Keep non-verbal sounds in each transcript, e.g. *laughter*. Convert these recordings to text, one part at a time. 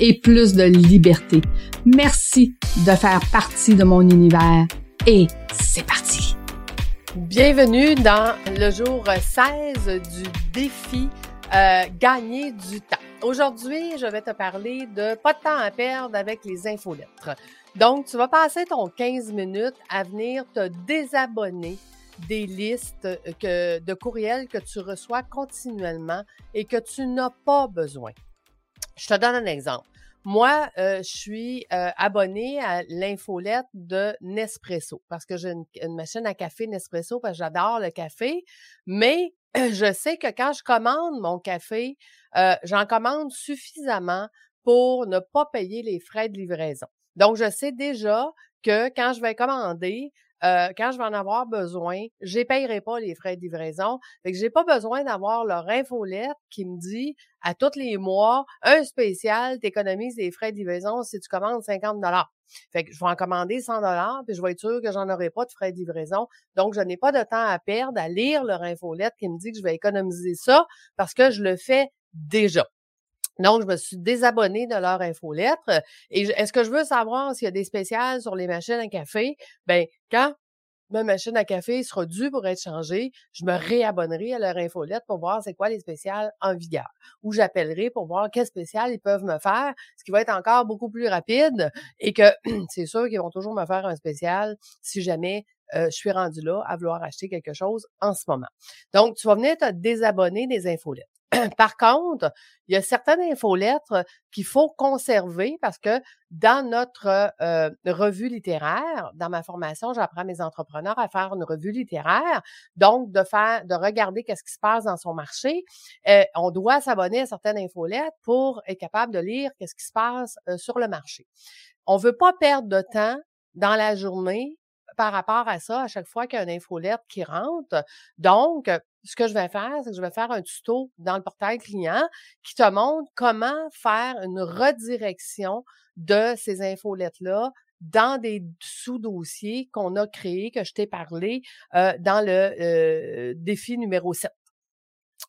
et plus de liberté. Merci de faire partie de mon univers et c'est parti. Bienvenue dans le jour 16 du défi euh, Gagner du temps. Aujourd'hui, je vais te parler de pas de temps à perdre avec les infolettres. Donc, tu vas passer ton 15 minutes à venir te désabonner des listes que, de courriels que tu reçois continuellement et que tu n'as pas besoin. Je te donne un exemple. Moi, euh, je suis euh, abonnée à l'infolette de Nespresso parce que j'ai une, machine à café Nespresso parce que j'adore le café. Mais *clears throat* je sais que quand je commande mon café, euh, j'en commande suffisamment pour ne pas payer les frais de livraison. Donc, je sais déjà que quand je vais commander, euh, quand je vais en avoir besoin, je payerai pas les frais de livraison. Fait que j'ai pas besoin d'avoir leur infolette qui me dit à tous les mois, un spécial, tu économises les frais de livraison si tu commandes 50 dollars. Fait que je vais en commander 100 dollars, puis je vais être sûr que j'en aurai pas de frais de livraison. Donc, je n'ai pas de temps à perdre à lire leur infolette qui me dit que je vais économiser ça parce que je le fais déjà. Donc, je me suis désabonnée de leur infolettre. Et est-ce que je veux savoir s'il y a des spéciales sur les machines à café? Ben, quand ma machine à café sera due pour être changée, je me réabonnerai à leur infolette pour voir c'est quoi les spéciales en vigueur. Ou j'appellerai pour voir quel spécial ils peuvent me faire, ce qui va être encore beaucoup plus rapide et que *clears throat* c'est sûr qu'ils vont toujours me faire un spécial si jamais euh, je suis rendu là à vouloir acheter quelque chose en ce moment. Donc, tu vas venir te désabonner des infolettes. *clears throat* Par contre, il y a certaines infolettres qu'il faut conserver parce que dans notre euh, revue littéraire, dans ma formation, j'apprends mes entrepreneurs à faire une revue littéraire, donc de faire, de regarder qu'est-ce qui se passe dans son marché. Euh, on doit s'abonner à certaines infolettres pour être capable de lire qu'est-ce qui se passe euh, sur le marché. On veut pas perdre de temps dans la journée par rapport à ça à chaque fois qu'il y a une infolette qui rentre. Donc, ce que je vais faire, c'est que je vais faire un tuto dans le portail client qui te montre comment faire une redirection de ces infolettes-là dans des sous-dossiers qu'on a créés, que je t'ai parlé euh, dans le euh, défi numéro 7.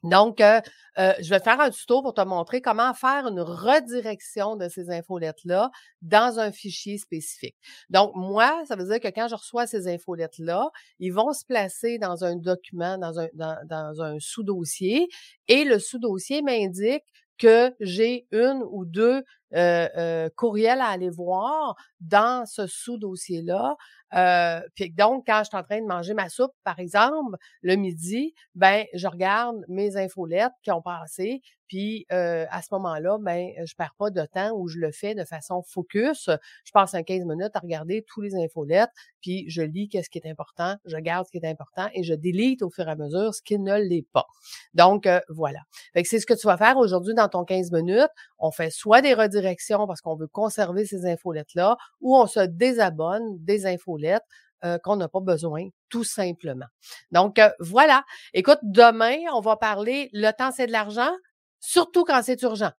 Donc, euh, euh, je vais faire un tuto pour te montrer comment faire une redirection de ces infolettes-là dans un fichier spécifique. Donc, moi, ça veut dire que quand je reçois ces infolettes-là, ils vont se placer dans un document, dans un, dans un sous-dossier, et le sous-dossier m'indique que j'ai une ou deux euh, euh, courriels à aller voir dans ce sous-dossier-là. Euh, puis donc, quand je suis en train de manger ma soupe, par exemple, le midi, ben je regarde mes infolettes qui ont passé, puis à ce moment-là, ben je perds pas de temps où je le fais de façon focus. Je passe un 15 minutes à regarder tous les infolettes, puis je lis qu'est-ce qui est important, je garde ce qui est important et je délite au fur et à mesure ce qui ne l'est pas. Donc voilà. Fait que c'est ce que tu vas faire aujourd'hui dans ton 15 minutes. On fait soit des redirections parce qu'on veut conserver ces infolettes-là, ou on se désabonne des infolettes euh, qu'on n'a pas besoin, tout simplement. Donc, euh, voilà. Écoute, demain, on va parler le temps, c'est de l'argent, surtout quand c'est urgent.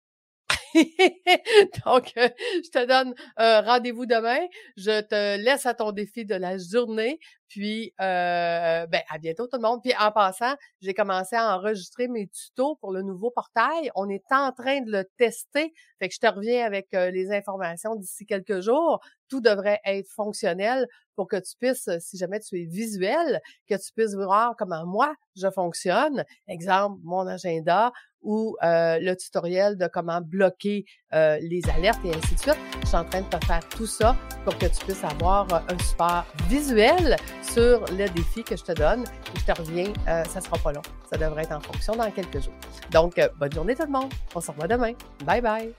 *laughs* Donc, euh, je te donne un rendez-vous demain. Je te laisse à ton défi de la journée. Puis, euh, ben, à bientôt tout le monde. Puis, en passant, j'ai commencé à enregistrer mes tutos pour le nouveau portail. On est en train de le tester. Fait que je te reviens avec euh, les informations d'ici quelques jours. Tout devrait être fonctionnel pour que tu puisses, si jamais tu es visuel, que tu puisses voir comment moi je fonctionne. Exemple, mon agenda ou euh, le tutoriel de comment bloquer les alertes et ainsi de suite. Je suis en train de te faire tout ça pour que tu puisses avoir un support visuel sur le défi que je te donne. Je te reviens, euh, ça sera pas long. Ça devrait être en fonction dans quelques jours. Donc, euh, bonne journée tout le monde. On se revoit demain. Bye bye.